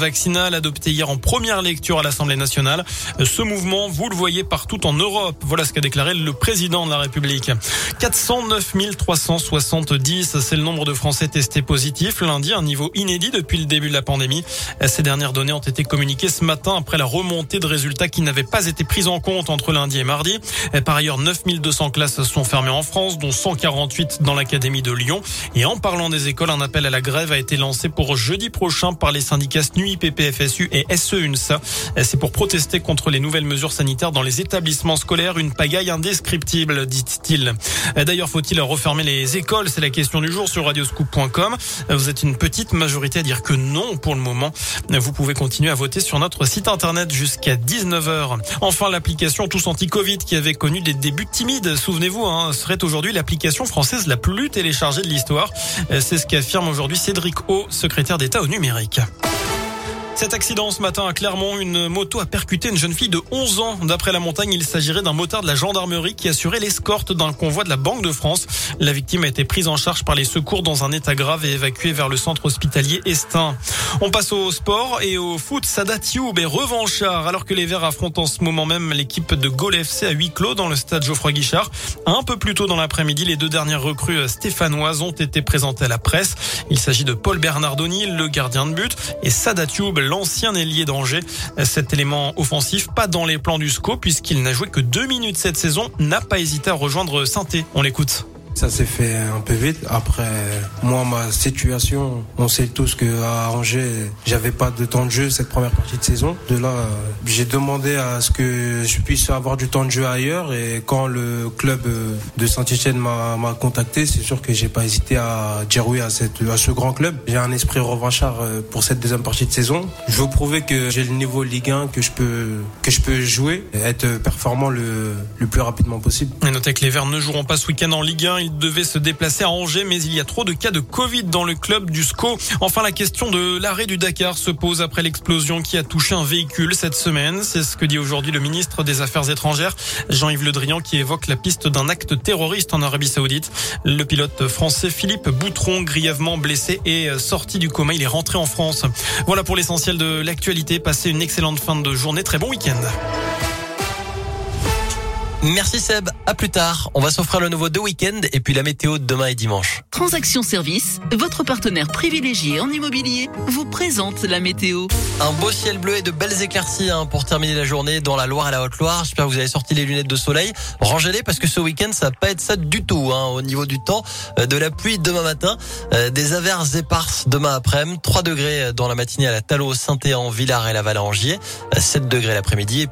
vaccinal adopté hier en première lecture à l'Assemblée nationale. Ce mouvement, vous le voyez partout en Europe. Voilà ce qu'a déclaré le président de la République. 409 370, c'est le nombre de Français testés positifs lundi, un niveau inédit depuis le début de la pandémie. Ces dernières données ont été communiquées ce matin après la remontée de résultats qui n'avaient pas été pris en compte entre lundi et mardi. Par ailleurs, 9200 classes sont fermées en France, dont 148 dans l'Académie de Lyon. Et en parlant des écoles, un appel à la grève a été lancé pour jeudi prochain par les syndicats SNUI IPPFSU et SEUNSA. C'est pour protester contre les nouvelles mesures sanitaires dans les établissements scolaires. Une pagaille indescriptible, dit-il. D'ailleurs, faut-il refermer les écoles? C'est la question du jour sur radioscoop.com. Vous êtes une petite majorité à dire que non pour le moment. Vous pouvez continuer à voter sur notre site internet jusqu'à 19h. Enfin, l'application Tous Anti-Covid qui avait connu des débuts timides, souvenez-vous, hein, serait aujourd'hui l'application française la plus téléchargée de l'histoire. C'est ce qu'affirme aujourd'hui Cédric O, secrétaire d'État au numérique. Cet accident ce matin à Clermont, une moto a percuté une jeune fille de 11 ans. D'après la montagne, il s'agirait d'un motard de la gendarmerie qui assurait l'escorte d'un convoi de la Banque de France. La victime a été prise en charge par les secours dans un état grave et évacuée vers le centre hospitalier Estin. On passe au sport et au foot. Sadat Youb est revanchard alors que les Verts affrontent en ce moment même l'équipe de Gaulle FC à huis clos dans le stade Geoffroy Guichard. Un peu plus tôt dans l'après-midi, les deux dernières recrues stéphanoises ont été présentées à la presse. Il s'agit de Paul Bernardoni, le gardien de but, et Sadat l'ancien ailier d'Angers. Cet élément offensif, pas dans les plans du SCO puisqu'il n'a joué que deux minutes cette saison, n'a pas hésité à rejoindre saint On l'écoute. Ça s'est fait un peu vite. Après, moi, ma situation, on sait tous que à Angers, j'avais pas de temps de jeu cette première partie de saison. De là, j'ai demandé à ce que je puisse avoir du temps de jeu ailleurs. Et quand le club de Saint-Etienne m'a contacté, c'est sûr que j'ai pas hésité à dire oui à, cette, à ce grand club. J'ai un esprit revanchard euh, pour cette deuxième partie de saison. Je veux prouver que j'ai le niveau Ligue 1, que je peux, que je peux jouer, et être performant le, le plus rapidement possible. Et notez que les Verts ne joueront pas ce week-end en Ligue 1 devait se déplacer à Angers, mais il y a trop de cas de Covid dans le club du SCO. Enfin, la question de l'arrêt du Dakar se pose après l'explosion qui a touché un véhicule cette semaine. C'est ce que dit aujourd'hui le ministre des Affaires étrangères, Jean-Yves Le Drian, qui évoque la piste d'un acte terroriste en Arabie Saoudite. Le pilote français Philippe Boutron, grièvement blessé, est sorti du coma. Il est rentré en France. Voilà pour l'essentiel de l'actualité. Passez une excellente fin de journée. Très bon week-end. Merci Seb, à plus tard. On va s'offrir le nouveau de week-end et puis la météo de demain et dimanche. Transaction Service, votre partenaire privilégié en immobilier, vous présente la météo. Un beau ciel bleu et de belles éclaircies hein, pour terminer la journée dans la Loire et la Haute-Loire. J'espère que vous avez sorti les lunettes de soleil. Rangez-les parce que ce week-end, ça va pas être ça du tout hein, au niveau du temps. Euh, de la pluie demain matin, euh, des averses éparses demain après-midi, 3 degrés dans la matinée à la Talo, Saint-Éan, Villars et la Valangier, 7 degrés l'après-midi.